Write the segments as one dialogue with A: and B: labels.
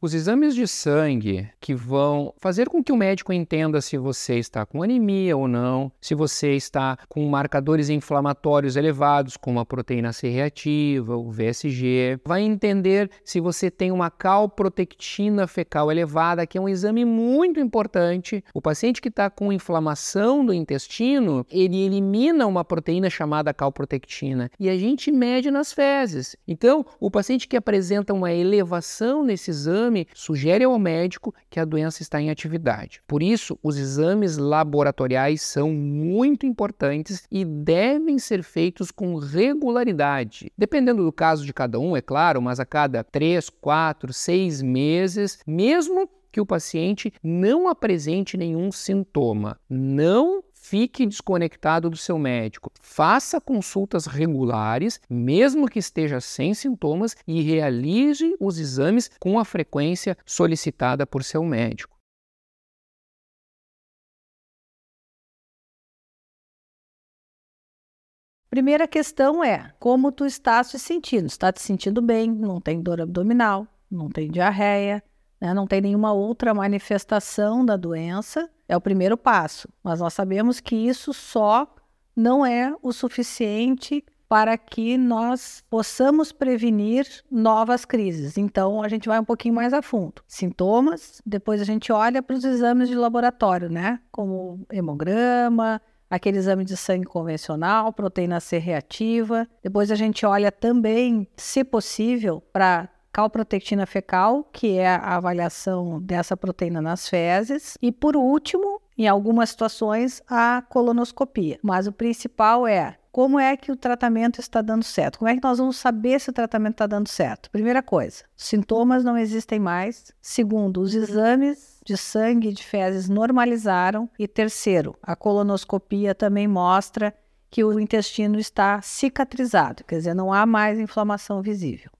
A: Os exames de sangue que vão fazer com que o médico entenda se você está com anemia ou não, se você está com marcadores inflamatórios elevados, como a proteína C reativa, o VSG, vai entender se você tem uma calprotectina fecal elevada, que é um exame muito importante. O paciente que está com inflamação do intestino, ele elimina uma proteína chamada calprotectina e a gente mede nas fezes. Então, o paciente que apresenta uma elevação nesse exame exame sugere ao médico que a doença está em atividade. Por isso, os exames laboratoriais são muito importantes e devem ser feitos com regularidade. Dependendo do caso de cada um, é claro, mas a cada 3, 4, 6 meses, mesmo que o paciente não apresente nenhum sintoma. Não fique desconectado do seu médico. Faça consultas regulares, mesmo que esteja sem sintomas, e realize os exames com a frequência solicitada por seu médico.
B: Primeira questão é como tu está se sentindo. Está te sentindo bem? Não tem dor abdominal? Não tem diarreia? Né? Não tem nenhuma outra manifestação da doença? é o primeiro passo, mas nós sabemos que isso só não é o suficiente para que nós possamos prevenir novas crises. Então, a gente vai um pouquinho mais a fundo. Sintomas, depois a gente olha para os exames de laboratório, né? Como hemograma, aquele exame de sangue convencional, proteína C reativa. Depois a gente olha também, se possível, para calprotectina fecal, que é a avaliação dessa proteína nas fezes, e por último, em algumas situações, a colonoscopia. Mas o principal é como é que o tratamento está dando certo? Como é que nós vamos saber se o tratamento está dando certo? Primeira coisa, sintomas não existem mais. Segundo, os exames de sangue e de fezes normalizaram. E terceiro, a colonoscopia também mostra que o intestino está cicatrizado, quer dizer, não há mais inflamação visível.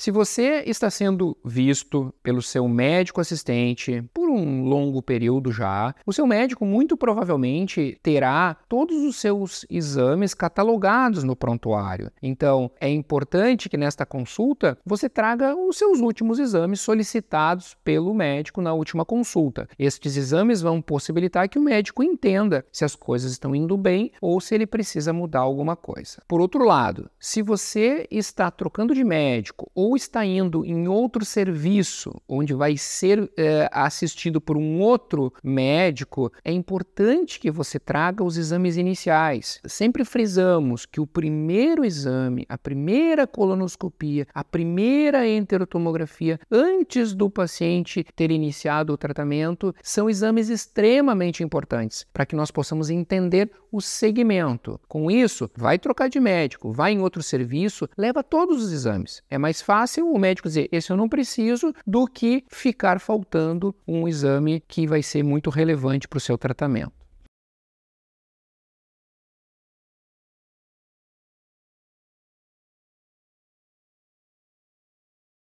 A: Se você está sendo visto pelo seu médico assistente um longo período já, o seu médico muito provavelmente terá todos os seus exames catalogados no prontuário. Então, é importante que nesta consulta você traga os seus últimos exames solicitados pelo médico na última consulta. Estes exames vão possibilitar que o médico entenda se as coisas estão indo bem ou se ele precisa mudar alguma coisa. Por outro lado, se você está trocando de médico ou está indo em outro serviço, onde vai ser é, assistido por um outro médico, é importante que você traga os exames iniciais. Sempre frisamos que o primeiro exame, a primeira colonoscopia, a primeira enterotomografia, antes do paciente ter iniciado o tratamento, são exames extremamente importantes para que nós possamos entender o segmento. Com isso, vai trocar de médico, vai em outro serviço, leva todos os exames. É mais fácil fácil o médico dizer esse eu não preciso do que ficar faltando um exame que vai ser muito relevante para o seu tratamento.